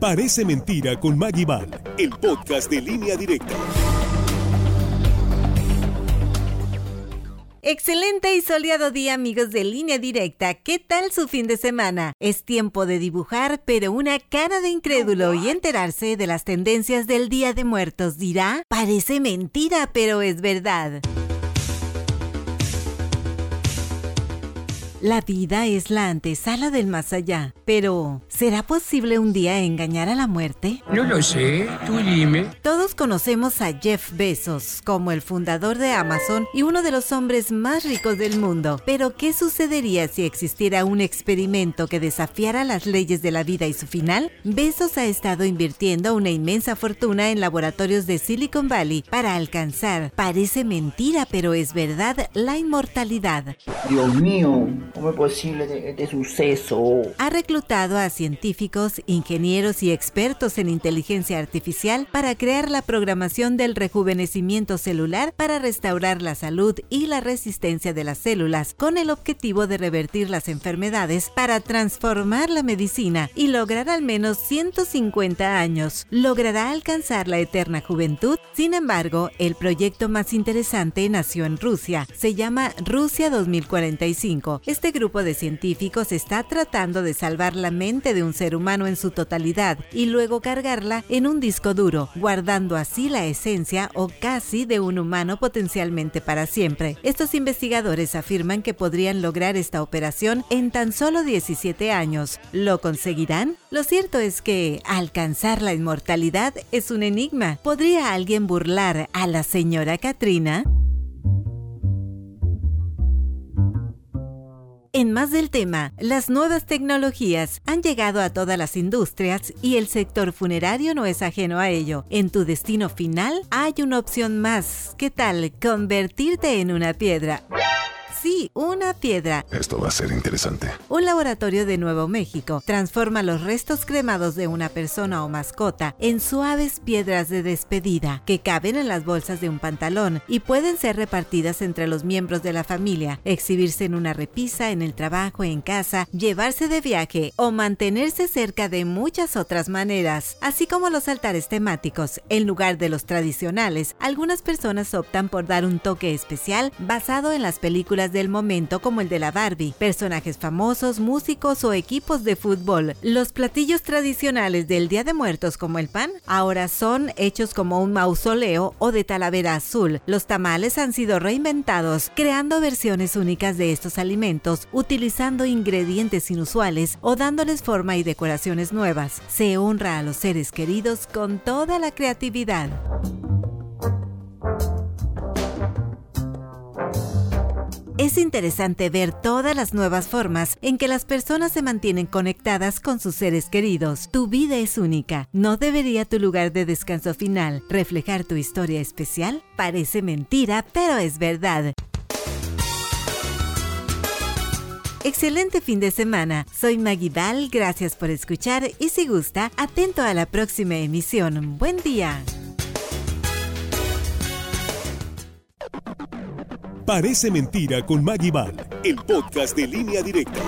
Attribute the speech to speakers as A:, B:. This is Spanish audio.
A: Parece mentira con Maggie Val, el podcast de línea directa.
B: Excelente y soleado día amigos de línea directa. ¿Qué tal su fin de semana? Es tiempo de dibujar, pero una cara de incrédulo y enterarse de las tendencias del Día de Muertos. Dirá, parece mentira, pero es verdad. La vida es la antesala del más allá, pero ¿será posible un día engañar a la muerte?
C: No lo sé, tú dime.
B: Todos conocemos a Jeff Bezos como el fundador de Amazon y uno de los hombres más ricos del mundo, pero ¿qué sucedería si existiera un experimento que desafiara las leyes de la vida y su final? Bezos ha estado invirtiendo una inmensa fortuna en laboratorios de Silicon Valley para alcanzar, parece mentira pero es verdad, la inmortalidad.
D: Dios mío, ¿Cómo es posible este suceso?
B: Ha reclutado a científicos, ingenieros y expertos en inteligencia artificial para crear la programación del rejuvenecimiento celular para restaurar la salud y la resistencia de las células, con el objetivo de revertir las enfermedades para transformar la medicina y lograr al menos 150 años. ¿Logrará alcanzar la eterna juventud? Sin embargo, el proyecto más interesante nació en Rusia. Se llama Rusia 2045 este grupo de científicos está tratando de salvar la mente de un ser humano en su totalidad y luego cargarla en un disco duro, guardando así la esencia o casi de un humano potencialmente para siempre. Estos investigadores afirman que podrían lograr esta operación en tan solo 17 años. ¿Lo conseguirán? Lo cierto es que alcanzar la inmortalidad es un enigma. ¿Podría alguien burlar a la señora Katrina? En más del tema, las nuevas tecnologías han llegado a todas las industrias y el sector funerario no es ajeno a ello. En tu destino final hay una opción más. ¿Qué tal convertirte en una piedra? Sí, una piedra.
E: Esto va a ser interesante.
B: Un laboratorio de Nuevo México transforma los restos cremados de una persona o mascota en suaves piedras de despedida que caben en las bolsas de un pantalón y pueden ser repartidas entre los miembros de la familia, exhibirse en una repisa, en el trabajo, en casa, llevarse de viaje o mantenerse cerca de muchas otras maneras. Así como los altares temáticos, en lugar de los tradicionales, algunas personas optan por dar un toque especial basado en las películas del momento como el de la Barbie, personajes famosos, músicos o equipos de fútbol. Los platillos tradicionales del Día de Muertos como el pan ahora son hechos como un mausoleo o de talavera azul. Los tamales han sido reinventados, creando versiones únicas de estos alimentos, utilizando ingredientes inusuales o dándoles forma y decoraciones nuevas. Se honra a los seres queridos con toda la creatividad. Es interesante ver todas las nuevas formas en que las personas se mantienen conectadas con sus seres queridos. Tu vida es única. ¿No debería tu lugar de descanso final reflejar tu historia especial? Parece mentira, pero es verdad. Excelente fin de semana. Soy Maggie gracias por escuchar y si gusta, atento a la próxima emisión. Buen día.
A: Parece mentira con Maggie Val, el podcast de línea directa.